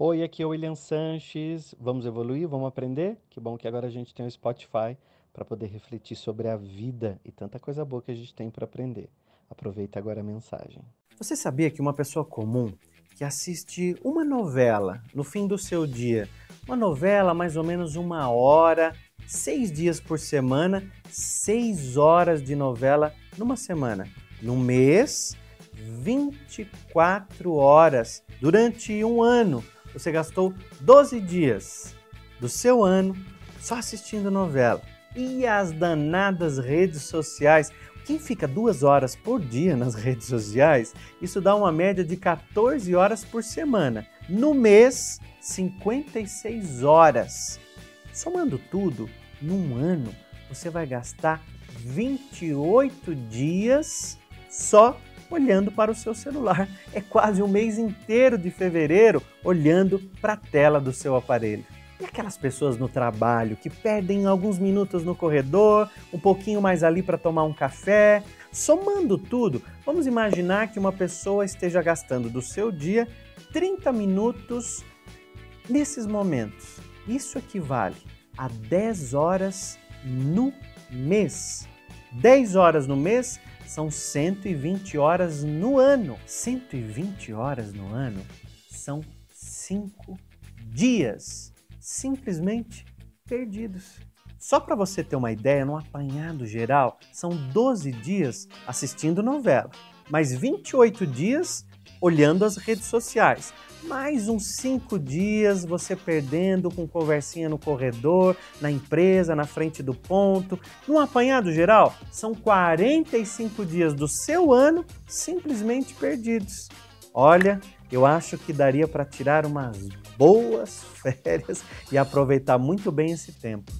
Oi, aqui é o William Sanches. Vamos evoluir? Vamos aprender? Que bom que agora a gente tem o Spotify para poder refletir sobre a vida e tanta coisa boa que a gente tem para aprender. Aproveita agora a mensagem. Você sabia que uma pessoa comum que assiste uma novela no fim do seu dia, uma novela mais ou menos uma hora, seis dias por semana, seis horas de novela numa semana. No mês, 24 horas durante um ano você gastou 12 dias do seu ano só assistindo novela. E as danadas redes sociais. Quem fica duas horas por dia nas redes sociais, isso dá uma média de 14 horas por semana. No mês, 56 horas. Somando tudo, num ano, você vai gastar 28 dias só olhando para o seu celular. É quase um mês inteiro de fevereiro olhando para a tela do seu aparelho. E aquelas pessoas no trabalho que perdem alguns minutos no corredor, um pouquinho mais ali para tomar um café. Somando tudo, vamos imaginar que uma pessoa esteja gastando do seu dia 30 minutos nesses momentos. Isso equivale a 10 horas no mês. 10 horas no mês são 120 horas no ano. 120 horas no ano são 5 dias simplesmente perdidos. Só para você ter uma ideia, no apanhado geral, são 12 dias assistindo novela, mais 28 dias olhando as redes sociais mais uns cinco dias você perdendo com conversinha no corredor, na empresa, na frente do ponto. Num apanhado geral, são 45 dias do seu ano simplesmente perdidos. Olha, eu acho que daria para tirar umas boas férias e aproveitar muito bem esse tempo.